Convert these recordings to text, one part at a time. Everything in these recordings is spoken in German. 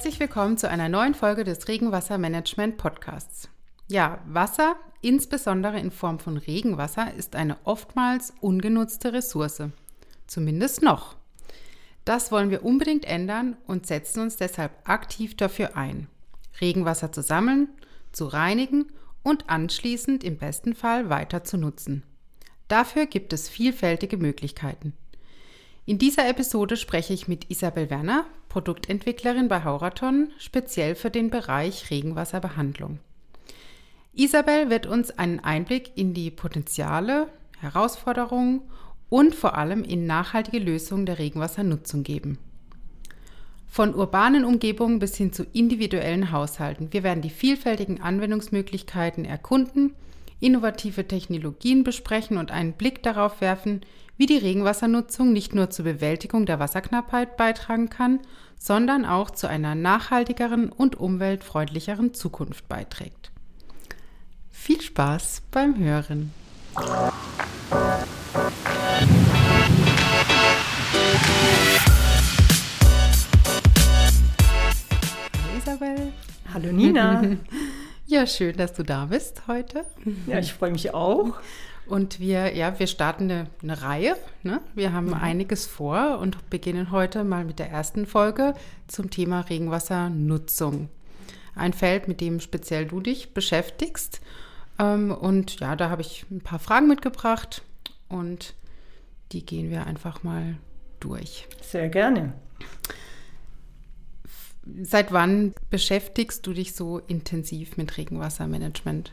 Herzlich willkommen zu einer neuen Folge des Regenwassermanagement Podcasts. Ja, Wasser, insbesondere in Form von Regenwasser, ist eine oftmals ungenutzte Ressource. Zumindest noch. Das wollen wir unbedingt ändern und setzen uns deshalb aktiv dafür ein, Regenwasser zu sammeln, zu reinigen und anschließend im besten Fall weiter zu nutzen. Dafür gibt es vielfältige Möglichkeiten. In dieser Episode spreche ich mit Isabel Werner, Produktentwicklerin bei Hauraton, speziell für den Bereich Regenwasserbehandlung. Isabel wird uns einen Einblick in die Potenziale, Herausforderungen und vor allem in nachhaltige Lösungen der Regenwassernutzung geben. Von urbanen Umgebungen bis hin zu individuellen Haushalten. Wir werden die vielfältigen Anwendungsmöglichkeiten erkunden, innovative Technologien besprechen und einen Blick darauf werfen, wie die Regenwassernutzung nicht nur zur Bewältigung der Wasserknappheit beitragen kann, sondern auch zu einer nachhaltigeren und umweltfreundlicheren Zukunft beiträgt. Viel Spaß beim Hören! Hallo Isabel. Hallo Nina. Ja, schön, dass du da bist heute. Ja, ich freue mich auch. Und wir, ja, wir starten eine, eine Reihe. Ne? Wir haben mhm. einiges vor und beginnen heute mal mit der ersten Folge zum Thema Regenwassernutzung. Ein Feld, mit dem speziell du dich beschäftigst. Ähm, und ja, da habe ich ein paar Fragen mitgebracht und die gehen wir einfach mal durch. Sehr gerne. Seit wann beschäftigst du dich so intensiv mit Regenwassermanagement?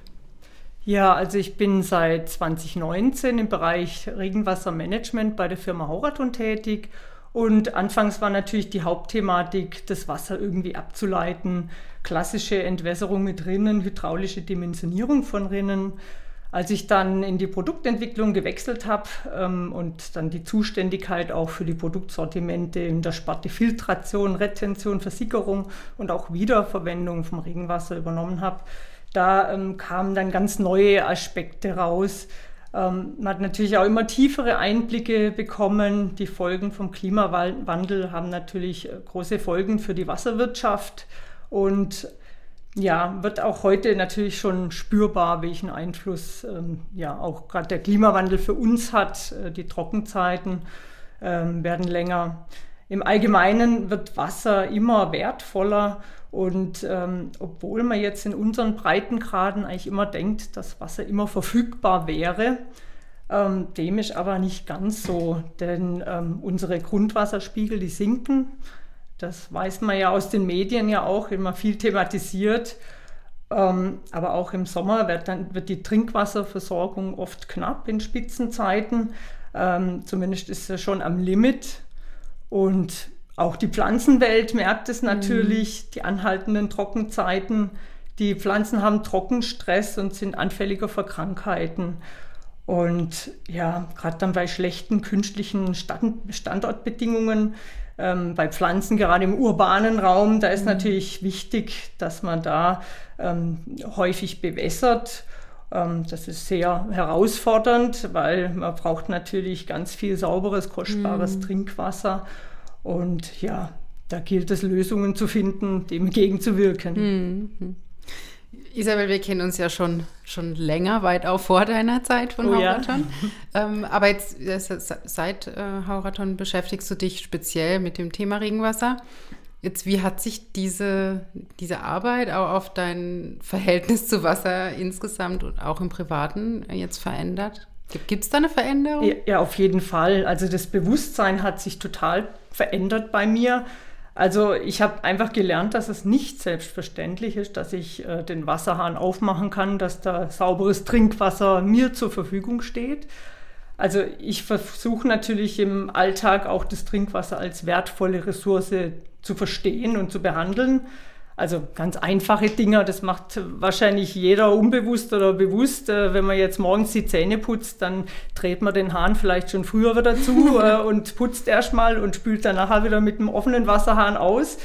Ja, also ich bin seit 2019 im Bereich Regenwassermanagement bei der Firma Hauraton tätig. Und anfangs war natürlich die Hauptthematik, das Wasser irgendwie abzuleiten. Klassische Entwässerung mit Rinnen, hydraulische Dimensionierung von Rinnen. Als ich dann in die Produktentwicklung gewechselt habe ähm, und dann die Zuständigkeit auch für die Produktsortimente in der Sparte Filtration, Retention, Versickerung und auch Wiederverwendung vom Regenwasser übernommen habe, da ähm, kamen dann ganz neue Aspekte raus. Ähm, man hat natürlich auch immer tiefere Einblicke bekommen. Die Folgen vom Klimawandel haben natürlich äh, große Folgen für die Wasserwirtschaft und ja, wird auch heute natürlich schon spürbar, welchen Einfluss ähm, ja auch gerade der Klimawandel für uns hat. Äh, die Trockenzeiten ähm, werden länger. Im Allgemeinen wird Wasser immer wertvoller und ähm, obwohl man jetzt in unseren Breitengraden eigentlich immer denkt, dass Wasser immer verfügbar wäre, ähm, dem ist aber nicht ganz so, denn ähm, unsere Grundwasserspiegel, die sinken. Das weiß man ja aus den Medien ja auch immer viel thematisiert. Ähm, aber auch im Sommer wird, dann, wird die Trinkwasserversorgung oft knapp in Spitzenzeiten. Ähm, zumindest ist es schon am Limit. Und auch die Pflanzenwelt merkt es natürlich, mhm. die anhaltenden Trockenzeiten. Die Pflanzen haben Trockenstress und sind anfälliger für Krankheiten. Und ja, gerade dann bei schlechten künstlichen Stand Standortbedingungen, ähm, bei Pflanzen, gerade im urbanen Raum, da ist mhm. natürlich wichtig, dass man da ähm, häufig bewässert. Ähm, das ist sehr herausfordernd, weil man braucht natürlich ganz viel sauberes, kostbares mhm. Trinkwasser. Und ja, da gilt es, Lösungen zu finden, dem entgegenzuwirken. Mhm. Isabel, wir kennen uns ja schon, schon länger, weit auch vor deiner Zeit von oh, Hauraton. Ja. ähm, aber jetzt seit äh, Hauraton beschäftigst du dich speziell mit dem Thema Regenwasser. Jetzt, wie hat sich diese, diese Arbeit auch auf dein Verhältnis zu Wasser insgesamt und auch im Privaten jetzt verändert? Gibt es da eine Veränderung? Ja, ja, auf jeden Fall. Also das Bewusstsein hat sich total verändert bei mir. Also ich habe einfach gelernt, dass es nicht selbstverständlich ist, dass ich äh, den Wasserhahn aufmachen kann, dass da sauberes Trinkwasser mir zur Verfügung steht. Also ich versuche natürlich im Alltag auch das Trinkwasser als wertvolle Ressource zu verstehen und zu behandeln. Also ganz einfache Dinge, das macht wahrscheinlich jeder unbewusst oder bewusst. Äh, wenn man jetzt morgens die Zähne putzt, dann dreht man den Hahn vielleicht schon früher wieder zu äh, und putzt erstmal und spült dann nachher wieder mit dem offenen Wasserhahn aus.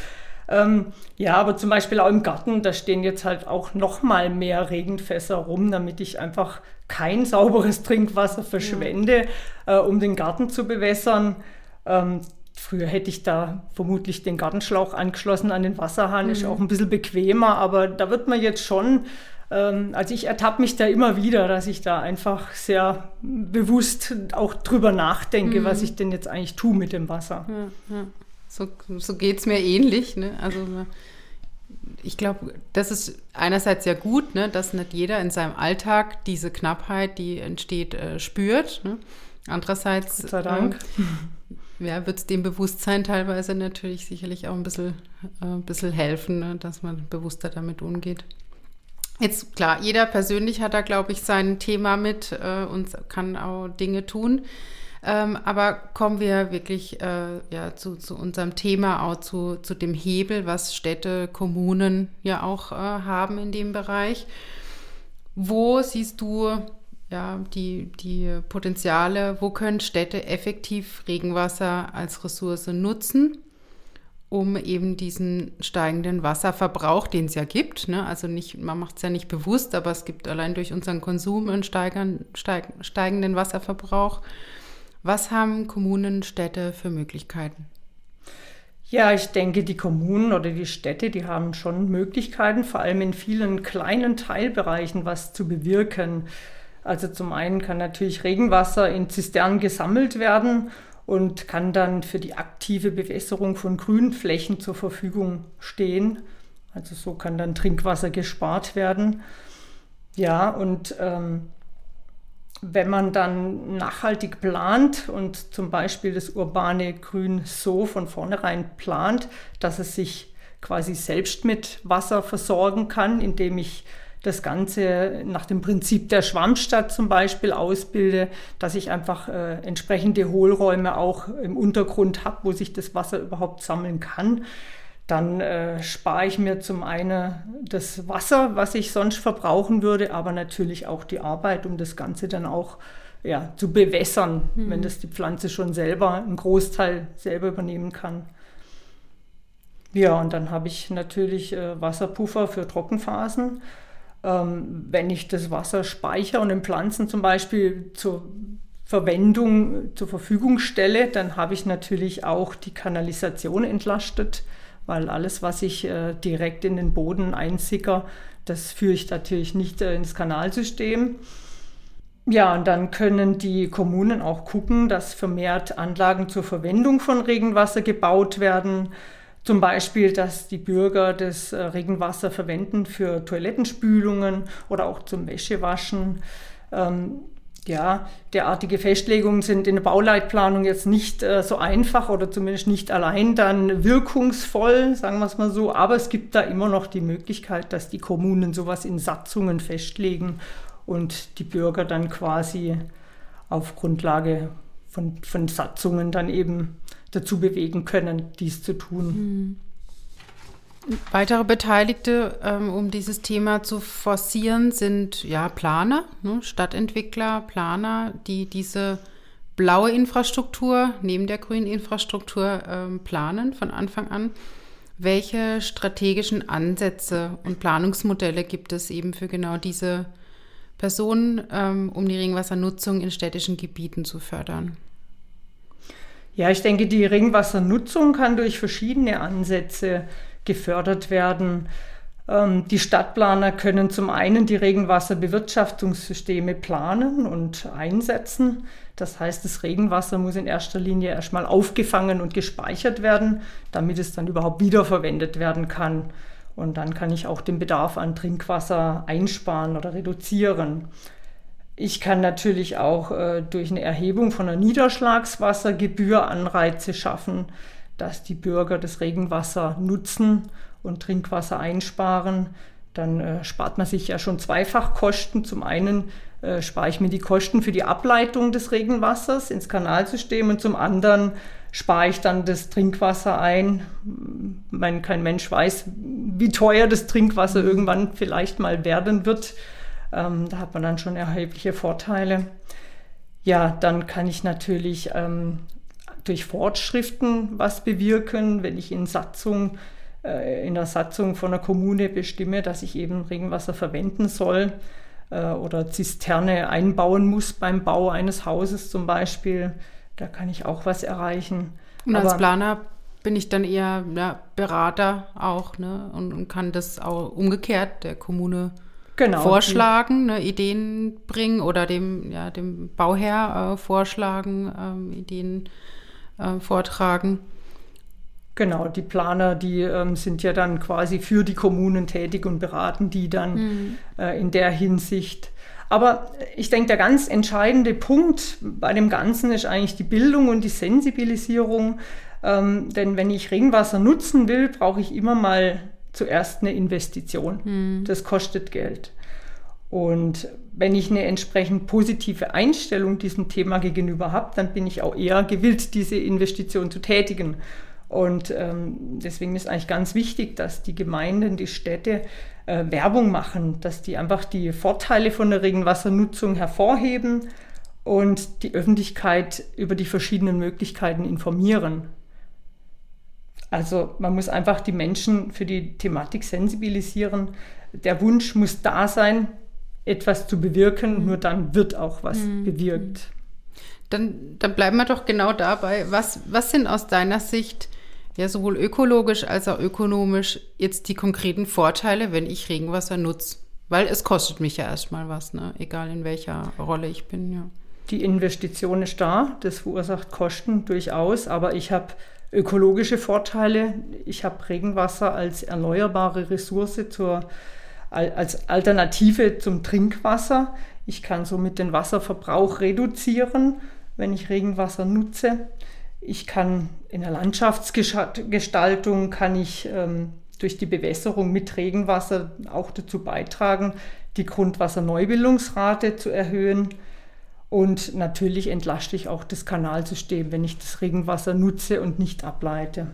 Ähm, ja, aber zum Beispiel auch im Garten, da stehen jetzt halt auch noch mal mehr Regenfässer rum, damit ich einfach kein sauberes Trinkwasser verschwende, ja. äh, um den Garten zu bewässern. Ähm, früher hätte ich da vermutlich den Gartenschlauch angeschlossen an den Wasserhahn, mhm. ist auch ein bisschen bequemer, aber da wird man jetzt schon ähm, also ich ertappe mich da immer wieder, dass ich da einfach sehr bewusst auch drüber nachdenke, mhm. was ich denn jetzt eigentlich tue mit dem Wasser. Ja, ja. So, so geht es mir ähnlich. Ne? Also ich glaube, das ist einerseits ja gut, ne, dass nicht jeder in seinem Alltag diese Knappheit, die entsteht, äh, spürt. Ne? Andererseits Gott sei Dank. Äh, ja, wird es dem Bewusstsein teilweise natürlich sicherlich auch ein bisschen, äh, ein bisschen helfen, ne, dass man bewusster damit umgeht. Jetzt klar, jeder persönlich hat da, glaube ich, sein Thema mit äh, und kann auch Dinge tun. Ähm, aber kommen wir wirklich äh, ja, zu, zu, unserem Thema, auch zu, zu dem Hebel, was Städte, Kommunen ja auch äh, haben in dem Bereich. Wo siehst du ja, die, die Potenziale, wo können Städte effektiv Regenwasser als Ressource nutzen? um eben diesen steigenden Wasserverbrauch, den es ja gibt, ne? also nicht, man macht es ja nicht bewusst, aber es gibt allein durch unseren Konsum einen steigern, steig, steigenden Wasserverbrauch. Was haben Kommunen, Städte für Möglichkeiten? Ja, ich denke, die Kommunen oder die Städte, die haben schon Möglichkeiten, vor allem in vielen kleinen Teilbereichen was zu bewirken. Also zum einen kann natürlich Regenwasser in Zisternen gesammelt werden und kann dann für die aktive Bewässerung von Grünflächen zur Verfügung stehen. Also so kann dann Trinkwasser gespart werden. Ja, und ähm, wenn man dann nachhaltig plant und zum Beispiel das urbane Grün so von vornherein plant, dass es sich quasi selbst mit Wasser versorgen kann, indem ich das Ganze nach dem Prinzip der Schwammstadt zum Beispiel ausbilde, dass ich einfach äh, entsprechende Hohlräume auch im Untergrund habe, wo sich das Wasser überhaupt sammeln kann. Dann äh, spare ich mir zum einen das Wasser, was ich sonst verbrauchen würde, aber natürlich auch die Arbeit, um das Ganze dann auch ja, zu bewässern, mhm. wenn das die Pflanze schon selber einen Großteil selber übernehmen kann. Ja, und dann habe ich natürlich äh, Wasserpuffer für Trockenphasen. Ähm, wenn ich das Wasser speichere und den Pflanzen zum Beispiel zur Verwendung zur Verfügung stelle, dann habe ich natürlich auch die Kanalisation entlastet, weil alles, was ich äh, direkt in den Boden einsicker, das führe ich natürlich nicht äh, ins Kanalsystem. Ja, und dann können die Kommunen auch gucken, dass vermehrt Anlagen zur Verwendung von Regenwasser gebaut werden zum Beispiel, dass die Bürger das äh, Regenwasser verwenden für Toilettenspülungen oder auch zum Wäschewaschen. Ähm, ja, derartige Festlegungen sind in der Bauleitplanung jetzt nicht äh, so einfach oder zumindest nicht allein dann wirkungsvoll, sagen wir es mal so. Aber es gibt da immer noch die Möglichkeit, dass die Kommunen sowas in Satzungen festlegen und die Bürger dann quasi auf Grundlage von, von Satzungen dann eben dazu bewegen können, dies zu tun. Mhm. Weitere Beteiligte, ähm, um dieses Thema zu forcieren, sind ja Planer, ne, Stadtentwickler, Planer, die diese blaue Infrastruktur neben der grünen Infrastruktur ähm, planen von Anfang an. Welche strategischen Ansätze und Planungsmodelle gibt es eben für genau diese Personen, ähm, um die Regenwassernutzung in städtischen Gebieten zu fördern? Ja, ich denke, die Regenwassernutzung kann durch verschiedene Ansätze gefördert werden. Ähm, die Stadtplaner können zum einen die Regenwasserbewirtschaftungssysteme planen und einsetzen. Das heißt, das Regenwasser muss in erster Linie erstmal aufgefangen und gespeichert werden, damit es dann überhaupt wiederverwendet werden kann. Und dann kann ich auch den Bedarf an Trinkwasser einsparen oder reduzieren. Ich kann natürlich auch äh, durch eine Erhebung von einer Niederschlagswassergebühr Anreize schaffen, dass die Bürger das Regenwasser nutzen und Trinkwasser einsparen. Dann äh, spart man sich ja schon zweifach Kosten. Zum einen äh, spare ich mir die Kosten für die Ableitung des Regenwassers ins Kanalsystem und zum anderen spare ich dann das Trinkwasser ein. Mein, kein Mensch weiß, wie teuer das Trinkwasser irgendwann vielleicht mal werden wird. Ähm, da hat man dann schon erhebliche Vorteile. Ja, dann kann ich natürlich ähm, durch Fortschriften was bewirken, wenn ich in Satzung äh, in der Satzung von einer Kommune bestimme, dass ich eben Regenwasser verwenden soll äh, oder Zisterne einbauen muss beim Bau eines Hauses zum Beispiel. Da kann ich auch was erreichen. Und als Planer bin ich dann eher ja, Berater auch ne? und, und, kann das auch umgekehrt der Kommune genau, vorschlagen, ne? Ideen bringen oder dem, ja, dem Bauherr äh, vorschlagen, ähm, Ideen äh, vortragen. Genau, die Planer, die ähm, sind ja dann quasi für die Kommunen tätig und beraten die dann mhm. äh, in der Hinsicht. Aber ich denke, der ganz entscheidende Punkt bei dem Ganzen ist eigentlich die Bildung und die Sensibilisierung. Ähm, denn wenn ich Regenwasser nutzen will, brauche ich immer mal zuerst eine Investition. Mhm. Das kostet Geld. Und wenn ich eine entsprechend positive Einstellung diesem Thema gegenüber habe, dann bin ich auch eher gewillt, diese Investition zu tätigen. Und ähm, deswegen ist eigentlich ganz wichtig, dass die Gemeinden, die Städte äh, Werbung machen, dass die einfach die Vorteile von der Regenwassernutzung hervorheben und die Öffentlichkeit über die verschiedenen Möglichkeiten informieren. Also man muss einfach die Menschen für die Thematik sensibilisieren. Der Wunsch muss da sein, etwas zu bewirken, mhm. nur dann wird auch was mhm. bewirkt. Dann, dann bleiben wir doch genau dabei. Was, was sind aus deiner Sicht ja sowohl ökologisch als auch ökonomisch jetzt die konkreten Vorteile, wenn ich Regenwasser nutze. Weil es kostet mich ja erstmal was, ne? egal in welcher Rolle ich bin. Ja. Die Investition ist da, das verursacht Kosten durchaus, aber ich habe ökologische Vorteile. Ich habe Regenwasser als erneuerbare Ressource zur, als Alternative zum Trinkwasser. Ich kann somit den Wasserverbrauch reduzieren, wenn ich Regenwasser nutze. Ich kann in der Landschaftsgestaltung kann ich ähm, durch die Bewässerung mit Regenwasser auch dazu beitragen, die Grundwasserneubildungsrate zu erhöhen. Und natürlich entlaste ich auch das Kanalsystem, wenn ich das Regenwasser nutze und nicht ableite.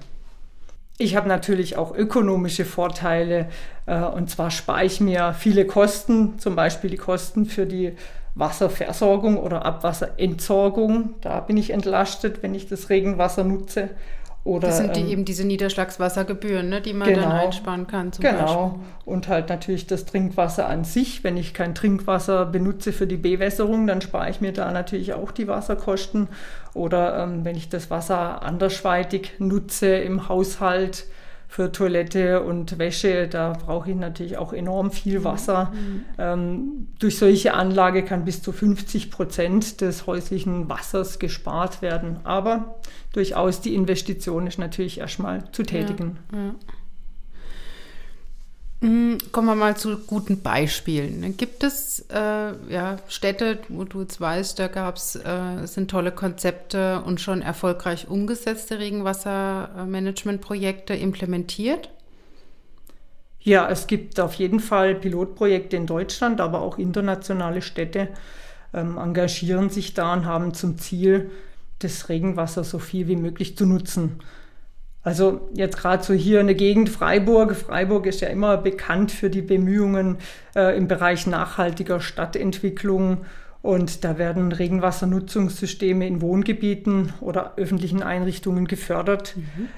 Ich habe natürlich auch ökonomische Vorteile äh, und zwar spare ich mir viele Kosten, zum Beispiel die Kosten für die Wasserversorgung oder Abwasserentsorgung. Da bin ich entlastet, wenn ich das Regenwasser nutze. Oder, das sind die, ähm, eben diese Niederschlagswassergebühren, ne, die man genau, dann einsparen kann. genau. Beispiel. Und halt natürlich das Trinkwasser an sich. Wenn ich kein Trinkwasser benutze für die Bewässerung, dann spare ich mir da natürlich auch die Wasserkosten. Oder ähm, wenn ich das Wasser andersweitig nutze im Haushalt, für Toilette und Wäsche, da brauche ich natürlich auch enorm viel Wasser. Mhm. Ähm, durch solche Anlage kann bis zu 50 Prozent des häuslichen Wassers gespart werden. Aber durchaus die Investition ist natürlich erstmal zu tätigen. Ja, ja. Mhm, kommen wir mal zu guten Beispielen. Gibt es äh, ja, Städte, wo du jetzt weißt, da gab es, äh, sind tolle Konzepte und schon erfolgreich umgesetzte Regenwassermanagementprojekte implementiert? Ja, es gibt auf jeden Fall Pilotprojekte in Deutschland, aber auch internationale Städte ähm, engagieren sich da und haben zum Ziel, das Regenwasser so viel wie möglich zu nutzen. Also jetzt gerade so hier in der Gegend Freiburg. Freiburg ist ja immer bekannt für die Bemühungen äh, im Bereich nachhaltiger Stadtentwicklung. Und da werden Regenwassernutzungssysteme in Wohngebieten oder öffentlichen Einrichtungen gefördert. Mhm.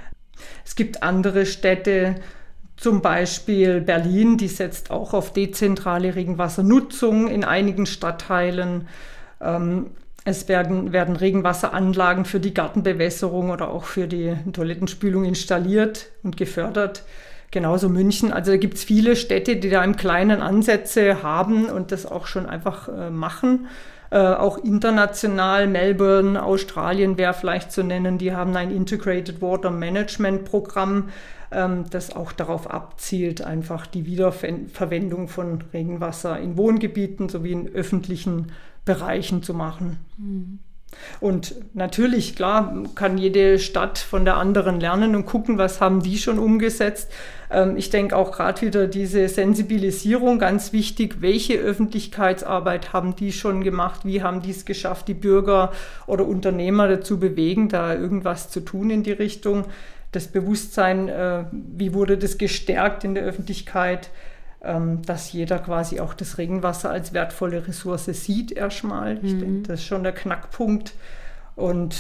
Es gibt andere Städte, zum Beispiel Berlin, die setzt auch auf dezentrale Regenwassernutzung in einigen Stadtteilen. Ähm, es werden, werden Regenwasseranlagen für die Gartenbewässerung oder auch für die Toilettenspülung installiert und gefördert. Genauso München. Also da gibt es viele Städte, die da im Kleinen Ansätze haben und das auch schon einfach äh, machen. Äh, auch international, Melbourne, Australien wäre vielleicht zu nennen, die haben ein Integrated Water Management Programm, ähm, das auch darauf abzielt, einfach die Wiederverwendung von Regenwasser in Wohngebieten sowie in öffentlichen Bereichen zu machen. Mhm. Und natürlich, klar, kann jede Stadt von der anderen lernen und gucken, was haben die schon umgesetzt. Ähm, ich denke auch gerade wieder diese Sensibilisierung ganz wichtig. Welche Öffentlichkeitsarbeit haben die schon gemacht? Wie haben die es geschafft, die Bürger oder Unternehmer dazu bewegen, da irgendwas zu tun in die Richtung? Das Bewusstsein, äh, wie wurde das gestärkt in der Öffentlichkeit? Ähm, dass jeder quasi auch das Regenwasser als wertvolle Ressource sieht erstmal. Ich mhm. denke, das ist schon der Knackpunkt. Und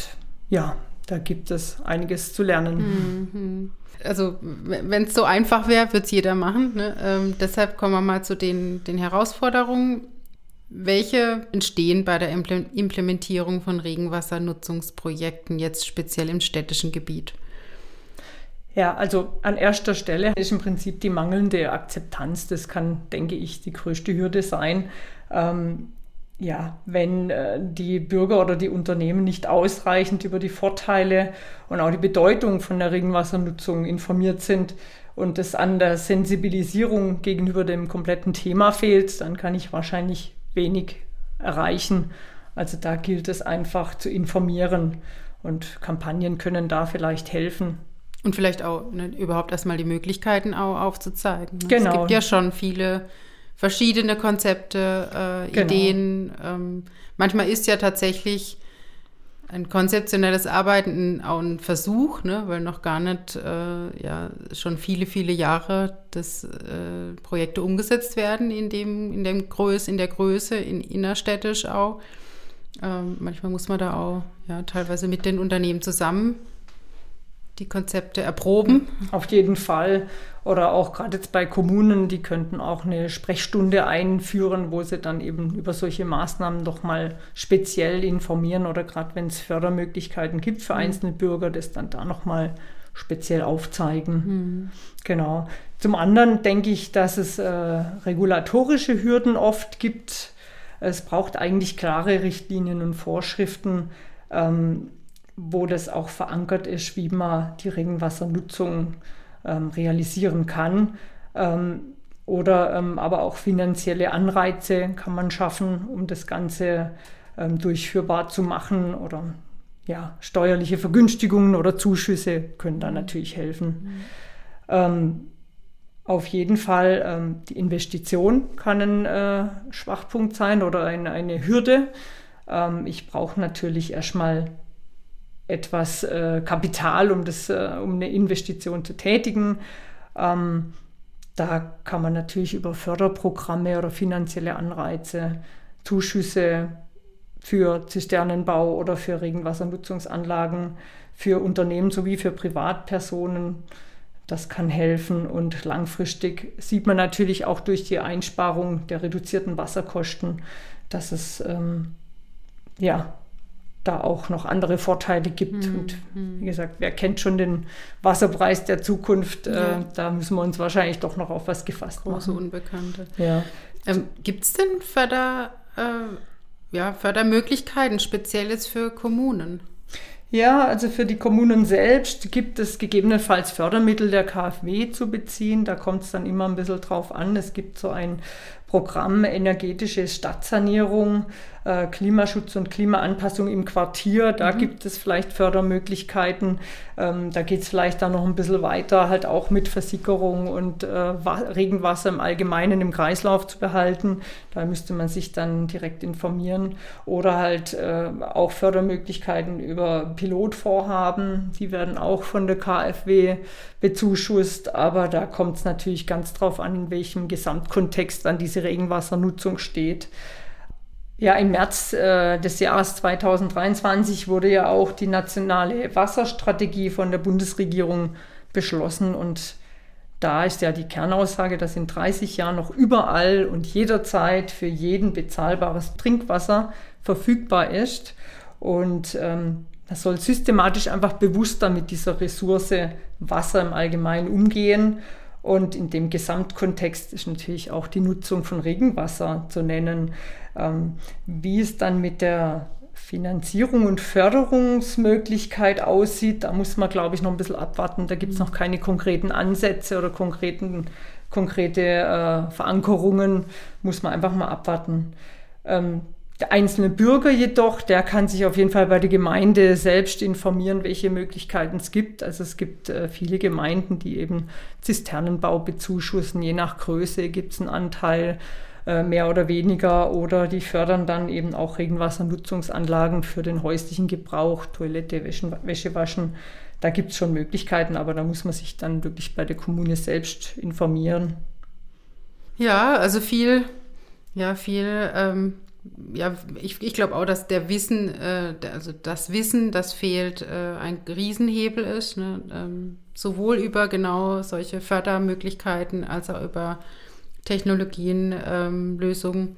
ja, da gibt es einiges zu lernen. Mhm. Also wenn es so einfach wäre, würde es jeder machen. Ne? Ähm, deshalb kommen wir mal zu den, den Herausforderungen. Welche entstehen bei der Implementierung von Regenwassernutzungsprojekten jetzt speziell im städtischen Gebiet? Ja, also an erster Stelle ist im Prinzip die mangelnde Akzeptanz. Das kann, denke ich, die größte Hürde sein. Ähm, ja, wenn äh, die Bürger oder die Unternehmen nicht ausreichend über die Vorteile und auch die Bedeutung von der Regenwassernutzung informiert sind und es an der Sensibilisierung gegenüber dem kompletten Thema fehlt, dann kann ich wahrscheinlich wenig erreichen. Also da gilt es einfach zu informieren und Kampagnen können da vielleicht helfen. Und vielleicht auch ne, überhaupt erstmal die Möglichkeiten auch aufzuzeigen. Ne? Genau. Es gibt ja schon viele verschiedene Konzepte, äh, genau. Ideen. Ähm, manchmal ist ja tatsächlich ein konzeptionelles Arbeiten auch ein Versuch, ne, weil noch gar nicht äh, ja schon viele, viele Jahre das äh, Projekte umgesetzt werden in dem, in dem Größe, in der Größe, in innerstädtisch auch. Ähm, manchmal muss man da auch ja teilweise mit den Unternehmen zusammen die Konzepte erproben. Auf jeden Fall. Oder auch gerade jetzt bei Kommunen, die könnten auch eine Sprechstunde einführen, wo sie dann eben über solche Maßnahmen doch mal speziell informieren oder gerade wenn es Fördermöglichkeiten gibt für mhm. einzelne Bürger, das dann da nochmal speziell aufzeigen. Mhm. Genau. Zum anderen denke ich, dass es äh, regulatorische Hürden oft gibt. Es braucht eigentlich klare Richtlinien und Vorschriften. Ähm, wo das auch verankert ist, wie man die Regenwassernutzung ähm, realisieren kann. Ähm, oder ähm, aber auch finanzielle Anreize kann man schaffen, um das Ganze ähm, durchführbar zu machen. Oder ja, steuerliche Vergünstigungen oder Zuschüsse können da natürlich helfen. Mhm. Ähm, auf jeden Fall, ähm, die Investition kann ein äh, Schwachpunkt sein oder ein, eine Hürde. ich brauche natürlich erstmal etwas äh, Kapital, um, das, äh, um eine Investition zu tätigen. Ähm, da kann man natürlich über Förderprogramme oder finanzielle Anreize, Zuschüsse für Zisternenbau oder für Regenwassernutzungsanlagen für Unternehmen sowie für Privatpersonen. Das kann helfen und langfristig sieht man natürlich auch durch die Einsparung der reduzierten Wasserkosten, dass es ähm, ja, da auch noch andere Vorteile gibt. Mhm. Und wie gesagt, wer kennt schon den Wasserpreis der Zukunft? Äh, ja. Äh, da müssen wir uns wahrscheinlich doch noch auf was gefasst Große machen. Unbekannte. Ja. Ähm, gibt es denn Förder, äh, ja, Fördermöglichkeiten, speziell jetzt für Kommunen? Ja, also für die Kommunen selbst gibt es gegebenenfalls Fördermittel der KfW zu beziehen. Da kommt es dann immer ein bisschen drauf an. Es gibt so ein Programm energetische Stadtsanierung, äh, Klimaschutz und Klimaanpassung im Quartier. Da mhm. gibt es vielleicht Fördermöglichkeiten. Ähm, da geht es vielleicht dann noch ein bisschen weiter, halt auch mit Versickerung und äh, Regenwasser im Allgemeinen im Kreislauf zu behalten. Da müsste man sich dann direkt informieren. Oder halt äh, auch Fördermöglichkeiten über Pilotvorhaben. Die werden auch von der KfW bezuschusst. Aber da kommt es natürlich ganz drauf an, in welchem Gesamtkontext dann diese Regenwassernutzung steht. Ja, im März äh, des Jahres 2023 wurde ja auch die nationale Wasserstrategie von der Bundesregierung beschlossen und da ist ja die Kernaussage, dass in 30 Jahren noch überall und jederzeit für jeden bezahlbares Trinkwasser verfügbar ist. Und ähm, das soll systematisch einfach bewusster mit dieser Ressource Wasser im Allgemeinen umgehen und in dem Gesamtkontext ist natürlich auch die Nutzung von Regenwasser zu nennen. Ähm, wie es dann mit der Finanzierung und Förderungsmöglichkeit aussieht, da muss man, glaube ich, noch ein bisschen abwarten. Da gibt es noch keine konkreten Ansätze oder konkreten, konkrete äh, Verankerungen. Muss man einfach mal abwarten. Ähm, der einzelne Bürger jedoch, der kann sich auf jeden Fall bei der Gemeinde selbst informieren, welche Möglichkeiten es gibt. Also es gibt äh, viele Gemeinden, die eben Zisternenbau bezuschussen. Je nach Größe gibt es einen Anteil äh, mehr oder weniger oder die fördern dann eben auch Regenwassernutzungsanlagen für den häuslichen Gebrauch, Toilette, Wäsche, Wäsche waschen. Da gibt es schon Möglichkeiten, aber da muss man sich dann wirklich bei der Kommune selbst informieren. Ja, also viel, ja, viel ähm, ja, ich, ich glaube auch, dass der Wissen, äh, also das Wissen, das fehlt, äh, ein Riesenhebel ist, ne? ähm, sowohl über genau solche Fördermöglichkeiten als auch über Technologien, ähm, Lösungen.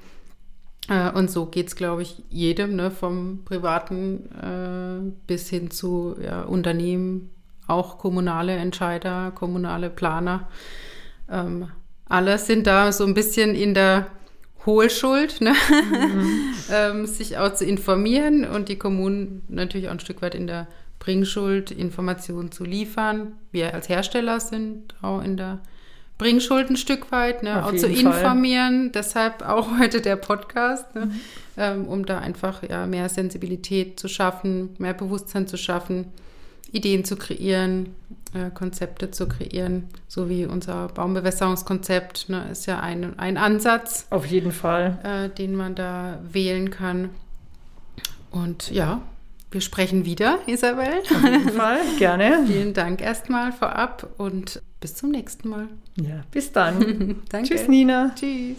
Äh, und so geht es, glaube ich, jedem, ne, vom privaten äh, bis hin zu ja, Unternehmen, auch kommunale Entscheider, kommunale Planer. Ähm, alle sind da so ein bisschen in der Hohlschuld, ne? Mhm. ähm, sich auch zu informieren und die Kommunen natürlich auch ein Stück weit in der Bringschuld, Informationen zu liefern. Wir als Hersteller sind auch in der Bringschuld ein Stück weit, ne? auch zu informieren. Fall. Deshalb auch heute der Podcast, ne? mhm. ähm, um da einfach ja, mehr Sensibilität zu schaffen, mehr Bewusstsein zu schaffen, Ideen zu kreieren, äh, Konzepte zu kreieren, so wie unser Baumbewässerungskonzept ne, ist ja ein, ein Ansatz. Auf jeden Fall. Äh, den man da wählen kann. Und ja, wir sprechen wieder, Isabel. Auf jeden Fall, gerne. Vielen Dank erstmal vorab und bis zum nächsten Mal. Ja, bis dann. Danke. Tschüss, Nina. Tschüss.